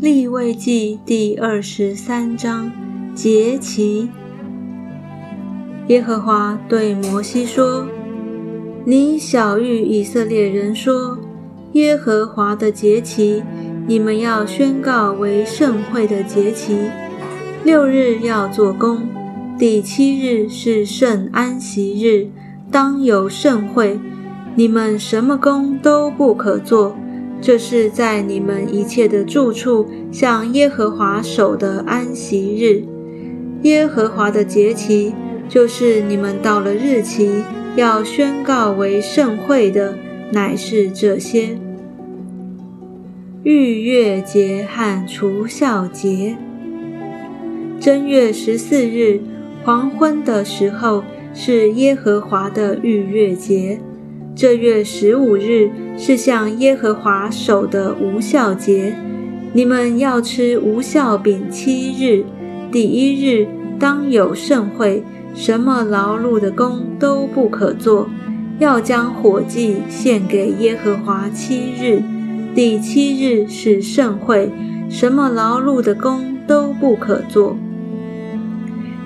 立位记第二十三章节期。耶和华对摩西说：“你小谕以色列人说，耶和华的节期，你们要宣告为盛会的节期。六日要做工，第七日是圣安息日，当有盛会。你们什么工都不可做。”这是在你们一切的住处向耶和华守的安息日，耶和华的节期，就是你们到了日期要宣告为盛会的，乃是这些：逾越节和除孝节。正月十四日黄昏的时候是耶和华的逾越节。这月十五日是向耶和华守的无效节，你们要吃无效饼七日。第一日当有盛会，什么劳碌的工都不可做，要将火祭献给耶和华七日。第七日是盛会，什么劳碌的工都不可做。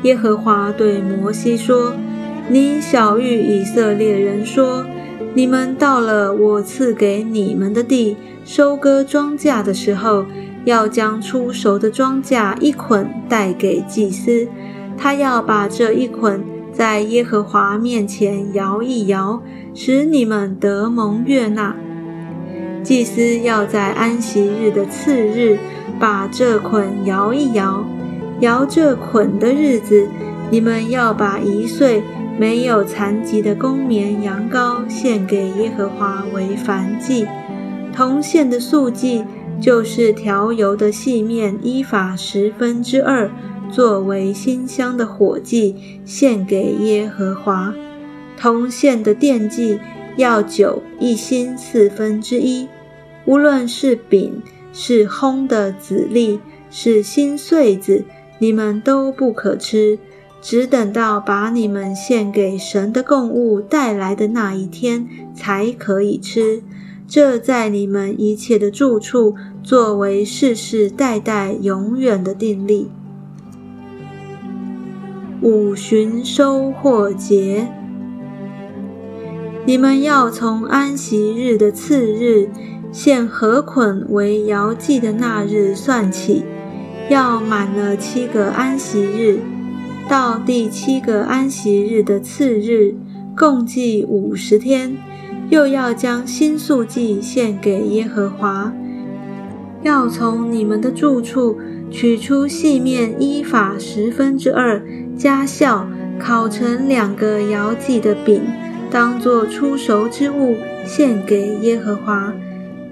耶和华对摩西说：“你小谕以色列人说。”你们到了我赐给你们的地，收割庄稼的时候，要将出熟的庄稼一捆带给祭司，他要把这一捆在耶和华面前摇一摇，使你们得蒙悦纳。祭司要在安息日的次日把这捆摇一摇，摇这捆的日子，你们要把一岁。没有残疾的公绵羊羔献给耶和华为燔祭，铜线的素祭就是调油的细面依法十分之二，作为馨香的火祭献给耶和华。铜线的奠祭要酒一心四分之一，无论是饼是烘的籽粒是新穗子，你们都不可吃。只等到把你们献给神的供物带来的那一天，才可以吃。这在你们一切的住处，作为世世代代永远的定例。五旬收获节，你们要从安息日的次日，献禾捆为摇祭的那日算起，要满了七个安息日。到第七个安息日的次日，共计五十天，又要将新素祭献给耶和华。要从你们的住处取出细面依法十分之二，加酵，烤成两个摇祭的饼，当作出熟之物献给耶和华。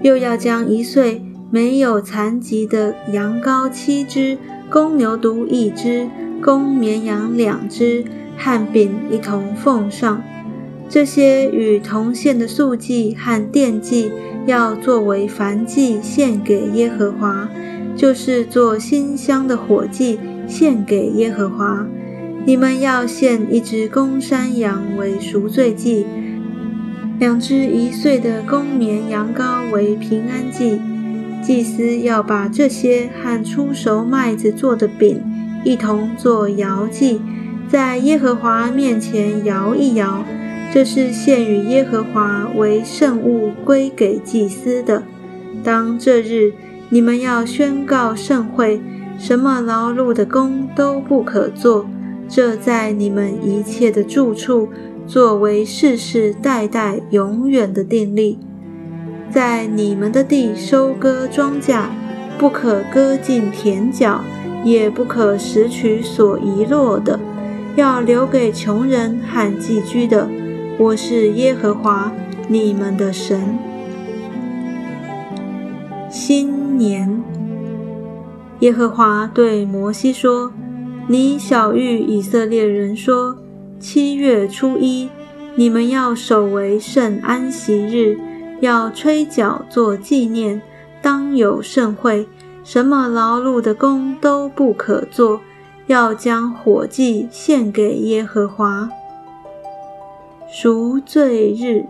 又要将一岁没有残疾的羊羔七只，公牛犊一只。公绵羊两只，和饼一同奉上。这些与铜线的素祭和奠祭，要作为燔祭献给耶和华，就是做馨香的火祭献给耶和华。你们要献一只公山羊为赎罪祭，两只一岁的公绵羊羔为平安祭。祭司要把这些和出熟麦子做的饼。一同做摇祭，在耶和华面前摇一摇，这是献与耶和华为圣物归给祭司的。当这日，你们要宣告盛会，什么劳碌的工都不可做。这在你们一切的住处，作为世世代代永远的定例。在你们的地收割庄稼，不可割尽田角。也不可拾取所遗落的，要留给穷人和寄居的。我是耶和华你们的神。新年，耶和华对摩西说：“你小谕以色列人说，七月初一，你们要守为圣安息日，要吹角做纪念，当有盛会。”什么劳碌的工都不可做，要将火祭献给耶和华。赎罪日，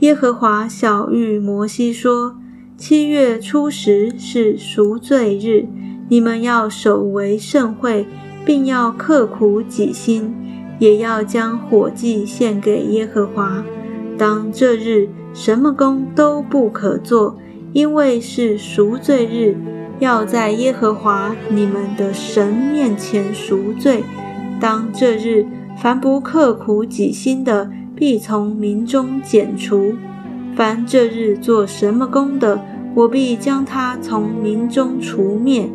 耶和华小谕摩西说：“七月初十是赎罪日，你们要守为盛会，并要刻苦己心，也要将火祭献给耶和华。当这日，什么工都不可做，因为是赎罪日，要在耶和华你们的神面前赎罪。当这日，凡不刻苦己心的，必从民中剪除；凡这日做什么工的，我必将他从民中除灭。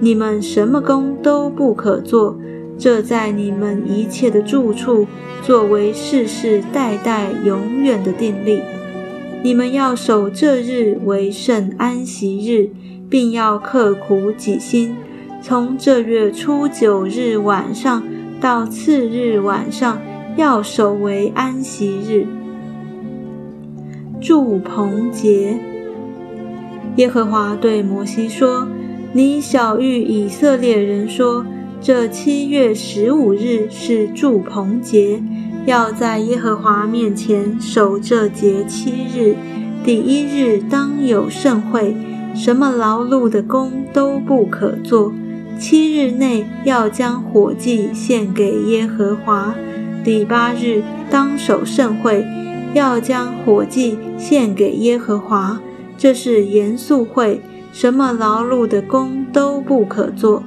你们什么工都不可做，这在你们一切的住处，作为世世代代永远的定例。你们要守这日为圣安息日，并要刻苦己心，从这月初九日晚上。到次日晚上，要守为安息日。祝棚节，耶和华对摩西说：“你小谕以色列人说，这七月十五日是祝棚节，要在耶和华面前守这节七日。第一日当有盛会，什么劳碌的工都不可做。”七日内要将火祭献给耶和华，第八日当守盛会，要将火祭献给耶和华。这是严肃会，什么劳碌的工都不可做。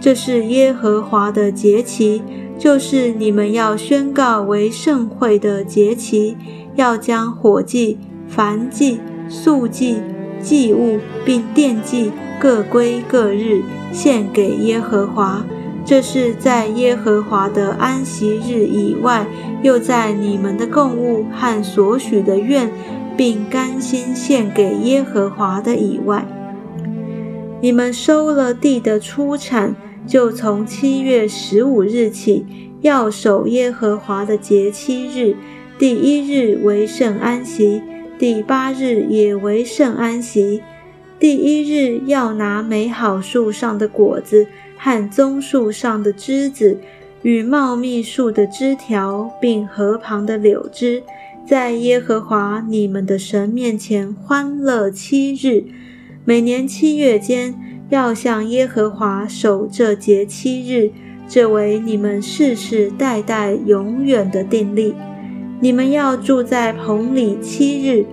这是耶和华的节期，就是你们要宣告为盛会的节期，要将火祭、燔祭、素祭、祭物并奠祭各归各日。献给耶和华，这是在耶和华的安息日以外，又在你们的供物和所许的愿，并甘心献给耶和华的以外。你们收了地的出产，就从七月十五日起，要守耶和华的节七日。第一日为圣安息，第八日也为圣安息。第一日要拿美好树上的果子和棕树上的枝子，与茂密树的枝条，并河旁的柳枝，在耶和华你们的神面前欢乐七日。每年七月间，要向耶和华守这节七日，这为你们世世代代永远的定例。你们要住在棚里七日，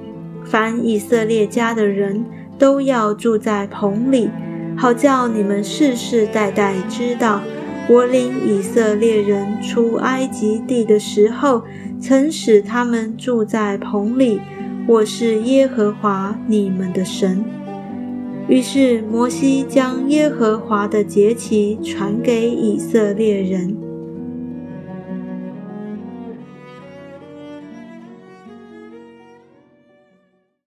凡以色列家的人。都要住在棚里，好叫你们世世代代知道，我领以色列人出埃及地的时候，曾使他们住在棚里。我是耶和华你们的神。于是摩西将耶和华的节期传给以色列人。